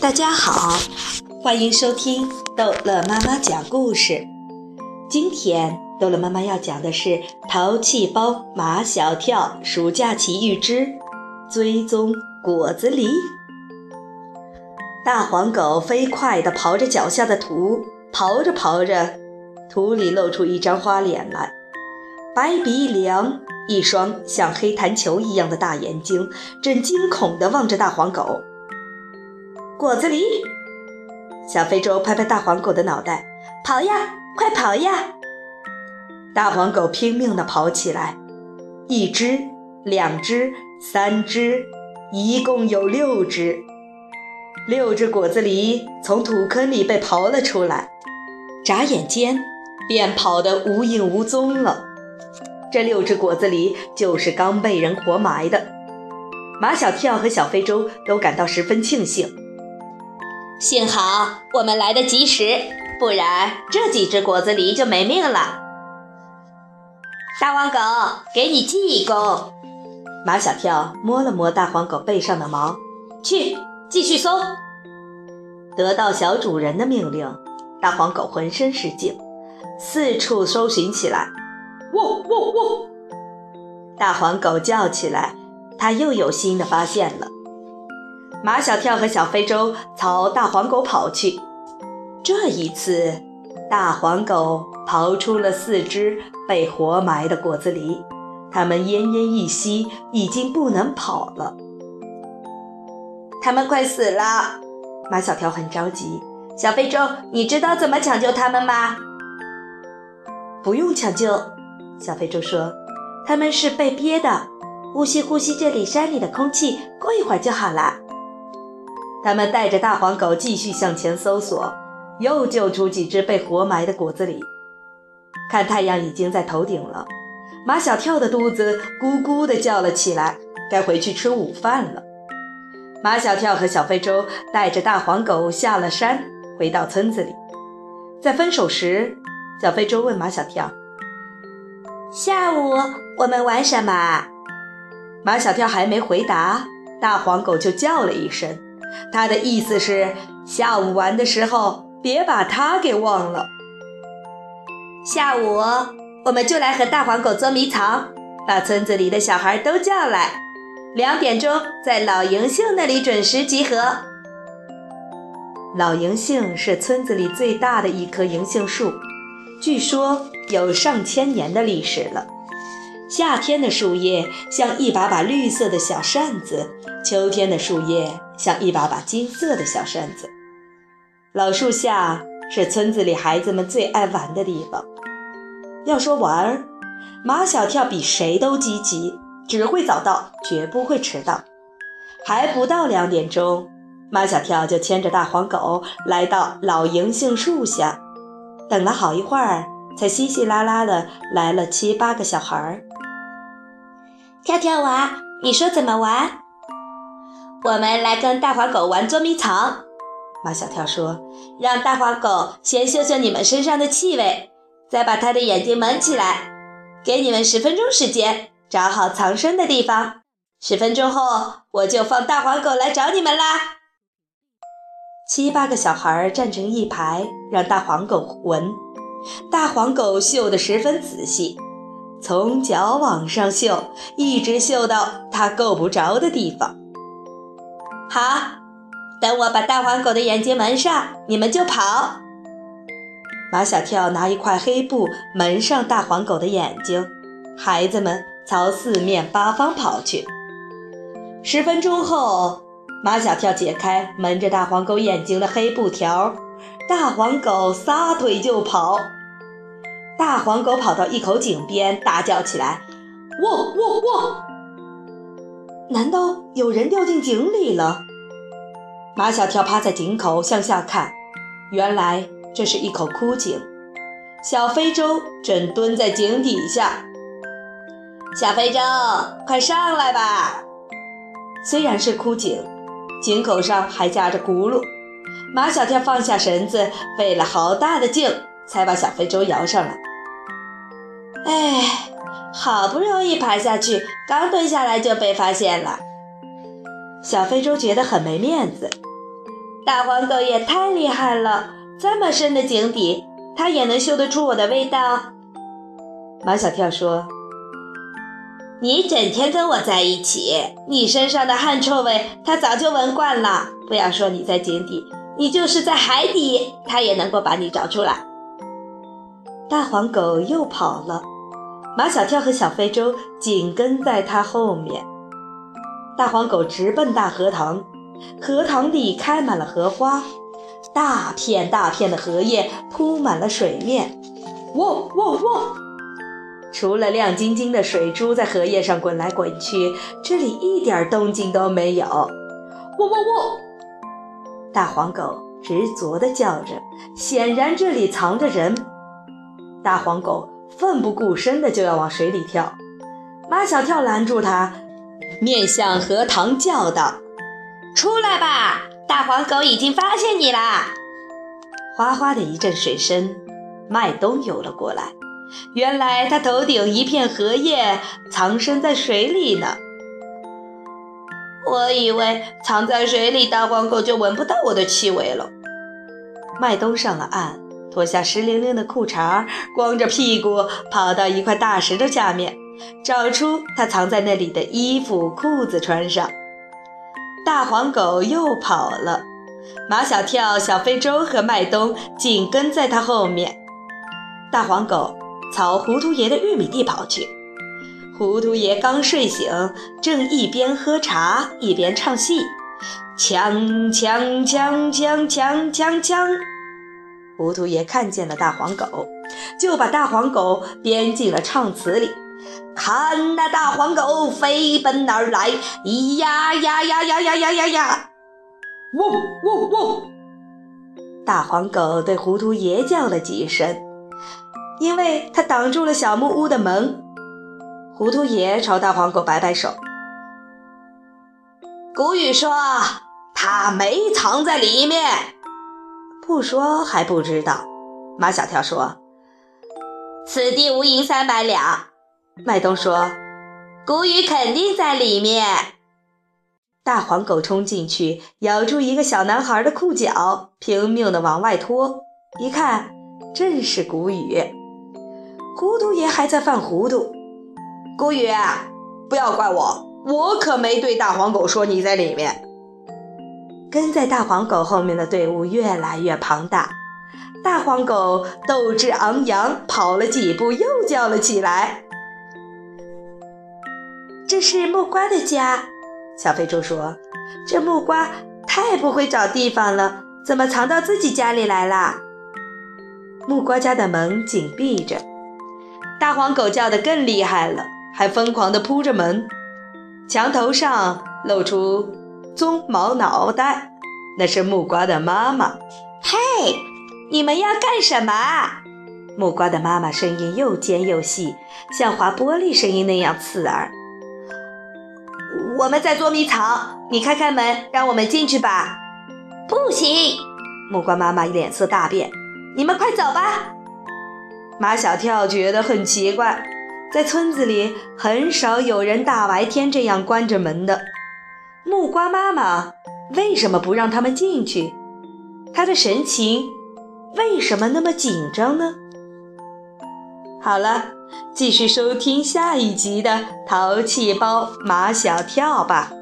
大家好，欢迎收听逗乐妈妈讲故事。今天逗乐妈妈要讲的是《淘气包马小跳暑假奇遇之追踪果子狸》。大黄狗飞快地刨着脚下的土，刨着刨着，土里露出一张花脸来，白鼻梁，一双像黑弹球一样的大眼睛，正惊恐地望着大黄狗。果子狸，小非洲拍拍大黄狗的脑袋，跑呀，快跑呀！大黄狗拼命地跑起来，一只，两只，三只，一共有六只。六只果子狸从土坑里被刨了出来，眨眼间便跑得无影无踪了。这六只果子狸就是刚被人活埋的。马小跳和小非洲都感到十分庆幸。幸好我们来得及时，不然这几只果子狸就没命了。大黄狗，给你记一功。马小跳摸了摸大黄狗背上的毛，去继续搜。得到小主人的命令，大黄狗浑身是劲，四处搜寻起来。喔喔喔！大黄狗叫起来，它又有新的发现了。马小跳和小非洲朝大黄狗跑去。这一次，大黄狗刨出了四只被活埋的果子狸，它们奄奄一息，已经不能跑了。它们快死了！马小跳很着急。小非洲，你知道怎么抢救它们吗？不用抢救，小非洲说，它们是被憋的，呼吸呼吸这里山里的空气，过一会儿就好了。他们带着大黄狗继续向前搜索，又救出几只被活埋的果子狸。看太阳已经在头顶了，马小跳的肚子咕咕地叫了起来，该回去吃午饭了。马小跳和小非洲带着大黄狗下了山，回到村子里。在分手时，小非洲问马小跳：“下午我们玩什么？”马小跳还没回答，大黄狗就叫了一声。他的意思是，下午玩的时候别把他给忘了。下午我们就来和大黄狗捉迷藏，把村子里的小孩都叫来，两点钟在老银杏那里准时集合。老银杏是村子里最大的一棵银杏树，据说有上千年的历史了。夏天的树叶像一把把绿色的小扇子，秋天的树叶像一把把金色的小扇子。老树下是村子里孩子们最爱玩的地方。要说玩儿，马小跳比谁都积极，只会早到，绝不会迟到。还不到两点钟，马小跳就牵着大黄狗来到老银杏树下，等了好一会儿，才稀稀拉拉的来了七八个小孩儿。跳跳娃，你说怎么玩？我们来跟大黄狗玩捉迷藏。马小跳说：“让大黄狗先嗅嗅你们身上的气味，再把它的眼睛蒙起来。给你们十分钟时间，找好藏身的地方。十分钟后，我就放大黄狗来找你们啦。”七八个小孩站成一排，让大黄狗闻。大黄狗嗅得十分仔细。从脚往上嗅，一直嗅到它够不着的地方。好，等我把大黄狗的眼睛蒙上，你们就跑。马小跳拿一块黑布蒙上大黄狗的眼睛，孩子们朝四面八方跑去。十分钟后，马小跳解开蒙着大黄狗眼睛的黑布条，大黄狗撒腿就跑。大黄狗跑到一口井边，大叫起来：“喔喔喔！”难道有人掉进井里了？马小跳趴在井口向下看，原来这是一口枯井。小非洲正蹲在井底下。小非洲，快上来吧！虽然是枯井，井口上还架着轱辘。马小跳放下绳子，费了好大的劲，才把小非洲摇上来。哎，好不容易爬下去，刚蹲下来就被发现了。小非洲觉得很没面子。大黄狗也太厉害了，这么深的井底，它也能嗅得出我的味道。马小跳说：“你整天跟我在一起，你身上的汗臭味，它早就闻惯了。不要说你在井底，你就是在海底，它也能够把你找出来。”大黄狗又跑了，马小跳和小非洲紧跟在他后面。大黄狗直奔大荷塘，荷塘里开满了荷花，大片大片的荷叶铺满了水面。喔喔喔！除了亮晶晶的水珠在荷叶上滚来滚去，这里一点动静都没有。喔喔喔！大黄狗执着地叫着，显然这里藏着人。大黄狗奋不顾身的就要往水里跳，马小跳拦住他，面向荷塘叫道：“出来吧，大黄狗已经发现你啦！”哗哗的一阵水声，麦冬游了过来。原来他头顶一片荷叶，藏身在水里呢。我以为藏在水里，大黄狗就闻不到我的气味了。麦冬上了岸。脱下湿淋淋的裤衩，光着屁股跑到一块大石头下面，找出他藏在那里的衣服、裤子穿上。大黄狗又跑了，马小跳、小非洲和麦冬紧跟在他后面。大黄狗朝糊涂爷的玉米地跑去。糊涂爷刚睡醒，正一边喝茶一边唱戏：锵锵锵锵锵锵锵。糊涂爷看见了大黄狗，就把大黄狗编进了唱词里。看那大黄狗飞奔而来，咿呀呀呀呀呀呀呀呀！汪汪汪！大黄狗对糊涂爷叫了几声，因为他挡住了小木屋的门。糊涂爷朝大黄狗摆摆手。古语说：“他没藏在里面。”不说还不知道。马小跳说：“此地无银三百两。”麦冬说：“谷雨肯定在里面。”大黄狗冲进去，咬住一个小男孩的裤脚，拼命地往外拖。一看，正是谷雨。糊涂爷还在犯糊涂。谷雨，不要怪我，我可没对大黄狗说你在里面。跟在大黄狗后面的队伍越来越庞大，大黄狗斗志昂扬，跑了几步又叫了起来：“这是木瓜的家。”小肥猪说：“这木瓜太不会找地方了，怎么藏到自己家里来了？”木瓜家的门紧闭着，大黄狗叫得更厉害了，还疯狂地扑着门，墙头上露出。棕毛脑袋，那是木瓜的妈妈。嘿，你们要干什么？木瓜的妈妈声音又尖又细，像划玻璃声音那样刺耳。我们在捉迷藏，你开开门，让我们进去吧。不行，木瓜妈妈脸色大变。你们快走吧。马小跳觉得很奇怪，在村子里很少有人大白天这样关着门的。木瓜妈妈为什么不让他们进去？她的神情为什么那么紧张呢？好了，继续收听下一集的《淘气包马小跳》吧。